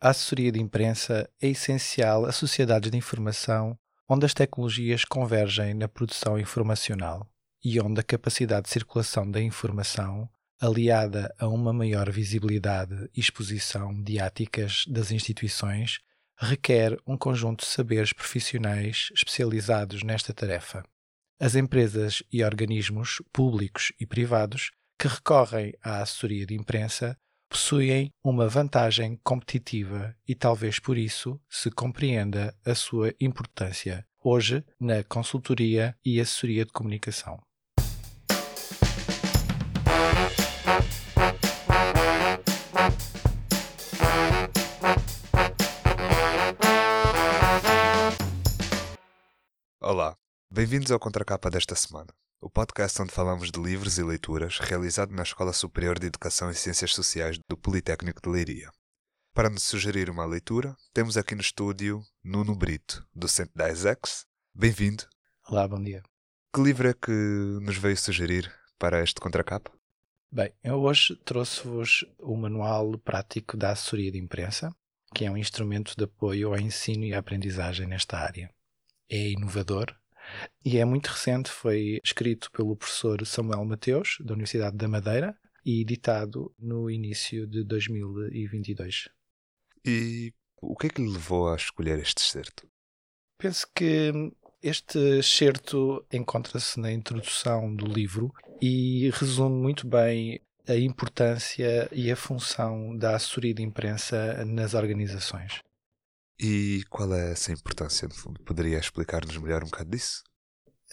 a assessoria de imprensa é essencial a sociedades de informação onde as tecnologias convergem na produção informacional e onde a capacidade de circulação da informação, aliada a uma maior visibilidade e exposição mediáticas das instituições, requer um conjunto de saberes profissionais especializados nesta tarefa. As empresas e organismos públicos e privados que recorrem à assessoria de imprensa possuem uma vantagem competitiva e talvez por isso se compreenda a sua importância hoje na consultoria e assessoria de comunicação. Olá, bem-vindos ao Contracapa desta semana o podcast onde falamos de livros e leituras realizado na Escola Superior de Educação e Ciências Sociais do Politécnico de Leiria. Para nos sugerir uma leitura, temos aqui no estúdio Nuno Brito, docente da ESEX. Bem-vindo. Olá, bom dia. Que livro é que nos veio sugerir para este contracapa? Bem, eu hoje trouxe-vos o Manual Prático da Assessoria de Imprensa, que é um instrumento de apoio ao ensino e à aprendizagem nesta área. É inovador, e é muito recente, foi escrito pelo professor Samuel Mateus, da Universidade da Madeira, e editado no início de 2022. E o que é que lhe levou a escolher este excerto? Penso que este excerto encontra-se na introdução do livro e resume muito bem a importância e a função da assessoria de imprensa nas organizações. E qual é essa importância, no fundo? Poderia explicar-nos melhor um bocado disso?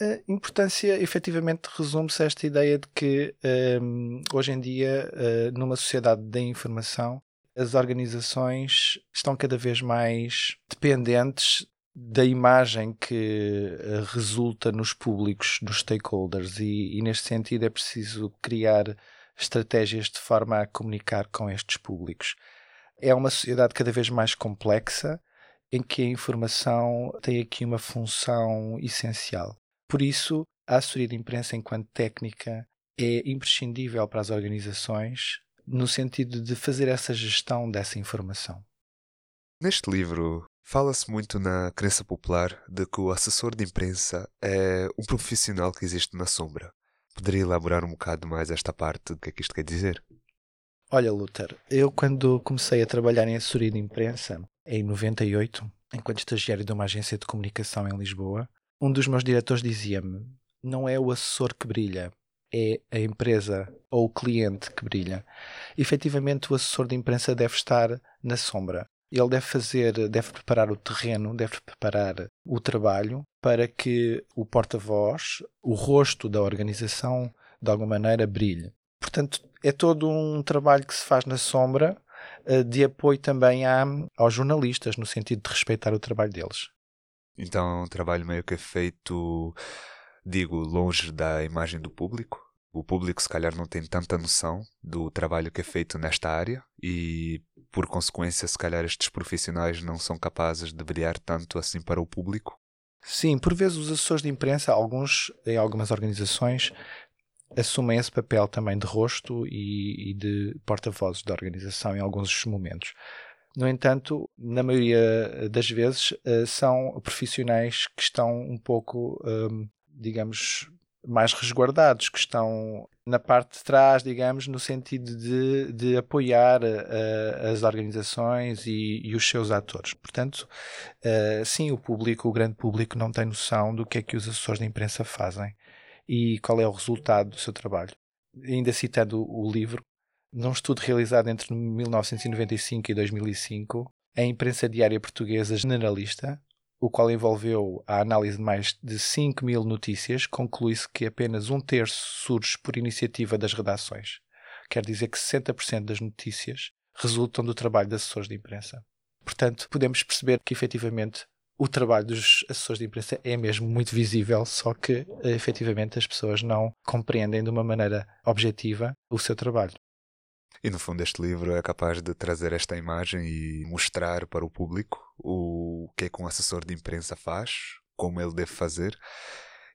A importância, efetivamente, resume-se a esta ideia de que um, hoje em dia, uh, numa sociedade da informação, as organizações estão cada vez mais dependentes da imagem que uh, resulta nos públicos, dos stakeholders, e, e neste sentido é preciso criar estratégias de forma a comunicar com estes públicos. É uma sociedade cada vez mais complexa em que a informação tem aqui uma função essencial. Por isso, a assessoria de imprensa, enquanto técnica, é imprescindível para as organizações no sentido de fazer essa gestão dessa informação. Neste livro, fala-se muito na crença popular de que o assessor de imprensa é um profissional que existe na sombra. Poderia elaborar um bocado mais esta parte do que é que isto quer dizer? Olha, Luther, eu quando comecei a trabalhar em assessoria de imprensa, em 98, enquanto estagiário de uma agência de comunicação em Lisboa, um dos meus diretores dizia-me: não é o assessor que brilha, é a empresa ou o cliente que brilha. Efetivamente, o assessor de imprensa deve estar na sombra. Ele deve fazer, deve preparar o terreno, deve preparar o trabalho para que o porta-voz, o rosto da organização, de alguma maneira brilhe. Portanto, é todo um trabalho que se faz na sombra eh, de apoio também à, aos jornalistas, no sentido de respeitar o trabalho deles. Então é um trabalho meio que é feito, digo, longe da imagem do público. O público, se calhar, não tem tanta noção do trabalho que é feito nesta área e, por consequência, se calhar, estes profissionais não são capazes de brilhar tanto assim para o público. Sim, por vezes os assessores de imprensa, alguns em algumas organizações, assumem esse papel também de rosto e, e de porta-vozes da organização em alguns momentos. No entanto, na maioria das vezes, eh, são profissionais que estão um pouco, hum, digamos, mais resguardados, que estão na parte de trás, digamos, no sentido de, de apoiar uh, as organizações e, e, os seus atores. Portanto, sim, o público, o grande público, não tem noção do que é que os assessores de imprensa fazem e qual é o resultado do seu trabalho. Ainda citando o livro, num estudo realizado entre 1995 e 2005, a imprensa diária portuguesa generalista, o qual envolveu a análise de mais de 5 mil notícias, conclui-se que apenas um terço surge por iniciativa das redações. Quer dizer que 60% das notícias resultam do trabalho de assessores de imprensa. Portanto, podemos perceber que efetivamente o trabalho dos assessores de imprensa é mesmo muito visível, só que efetivamente as pessoas não compreendem de uma maneira objetiva o seu trabalho. E no fundo, este livro é capaz de trazer esta imagem e mostrar para o público o que é que um assessor de imprensa faz, como ele deve fazer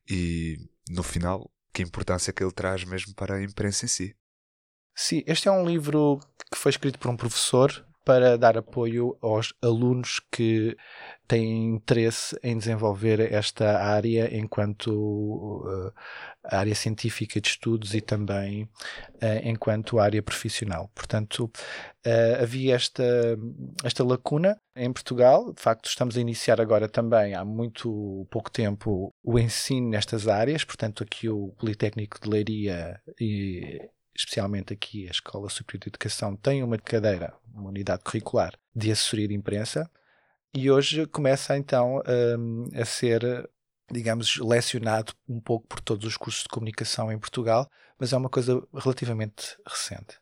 e, no final, que importância que ele traz mesmo para a imprensa em si. Sim, este é um livro que foi escrito por um professor para dar apoio aos alunos que têm interesse em desenvolver esta área enquanto uh, área científica de estudos e também uh, enquanto área profissional. Portanto, uh, havia esta, esta lacuna em Portugal. De facto, estamos a iniciar agora também, há muito pouco tempo, o ensino nestas áreas. Portanto, aqui o Politécnico de Leiria e especialmente aqui a Escola Superior de Educação, tem uma cadeira, uma unidade curricular de assessoria de imprensa e hoje começa então um, a ser, digamos, lecionado um pouco por todos os cursos de comunicação em Portugal, mas é uma coisa relativamente recente.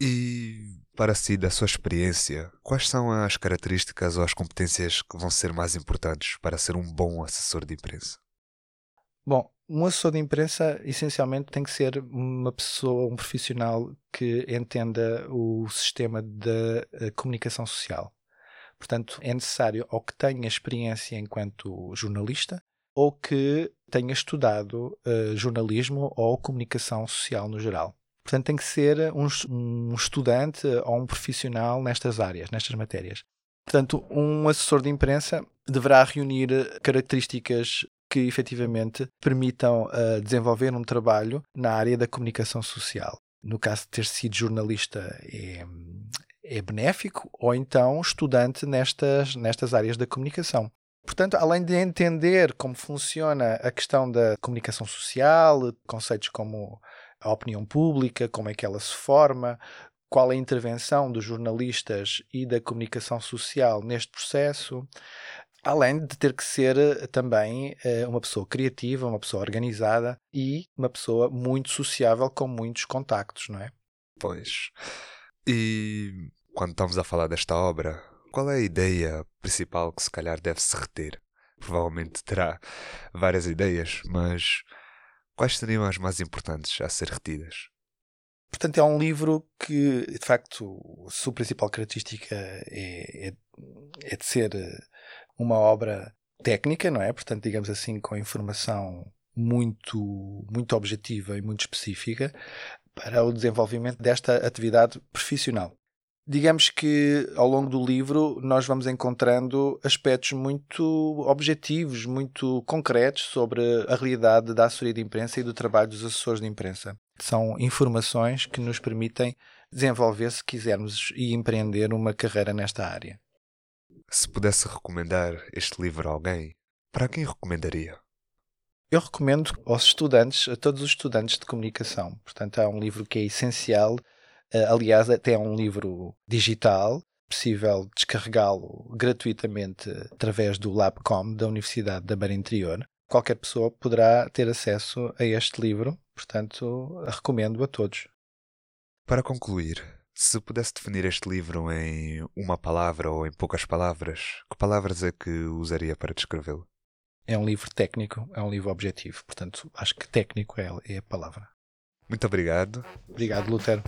E para si, da sua experiência, quais são as características ou as competências que vão ser mais importantes para ser um bom assessor de imprensa? Bom, um assessor de imprensa essencialmente tem que ser uma pessoa, um profissional que entenda o sistema da eh, comunicação social. Portanto, é necessário ou que tenha experiência enquanto jornalista ou que tenha estudado uh, jornalismo ou comunicação social no geral. Portanto, tem que ser um, um estudante ou um profissional nestas áreas, nestas matérias. Portanto, um assessor de imprensa deverá reunir características que efetivamente permitam uh, desenvolver um trabalho na área da comunicação social. No caso de ter sido jornalista, é, é benéfico, ou então estudante nestas, nestas áreas da comunicação. Portanto, além de entender como funciona a questão da comunicação social, conceitos como a opinião pública, como é que ela se forma, qual é a intervenção dos jornalistas e da comunicação social neste processo, Além de ter que ser eh, também eh, uma pessoa criativa, uma pessoa organizada e uma pessoa muito sociável com muitos contactos, não é? Pois. E quando estamos a falar desta obra, qual é a ideia principal que se calhar deve-se reter? Provavelmente terá várias ideias, mas quais seriam as mais importantes a ser retidas? Portanto, é um livro que, de facto, a sua principal característica é, é, é de ser eh, uma obra técnica, não é? Portanto, digamos assim, com informação muito, muito objetiva e muito específica para o desenvolvimento desta atividade profissional. Digamos que ao longo do livro nós vamos encontrando aspectos muito objetivos, muito concretos sobre a realidade da assessoria de imprensa e do trabalho dos assessores de imprensa. São informações que nos permitem desenvolver, se quisermos, e empreender uma carreira nesta área. Se pudesse recomendar este livro a alguém, para quem recomendaria? Eu recomendo aos estudantes, a todos os estudantes de comunicação. Portanto, é um livro que é essencial. Eh, aliás, até é um livro digital, possível descarregá-lo gratuitamente através do Labcom da Universidade da Beira Interior. Qualquer pessoa poderá ter acesso a este livro, portanto, recomendo a todos. Para concluir, se pudesse definir este livro em uma palavra ou em poucas palavras, que palavras é que usaria para descrevê-lo? É um livro técnico, é um livro objetivo, portanto, acho que técnico é, é a palavra. Muito obrigado. Obrigado, Lutero.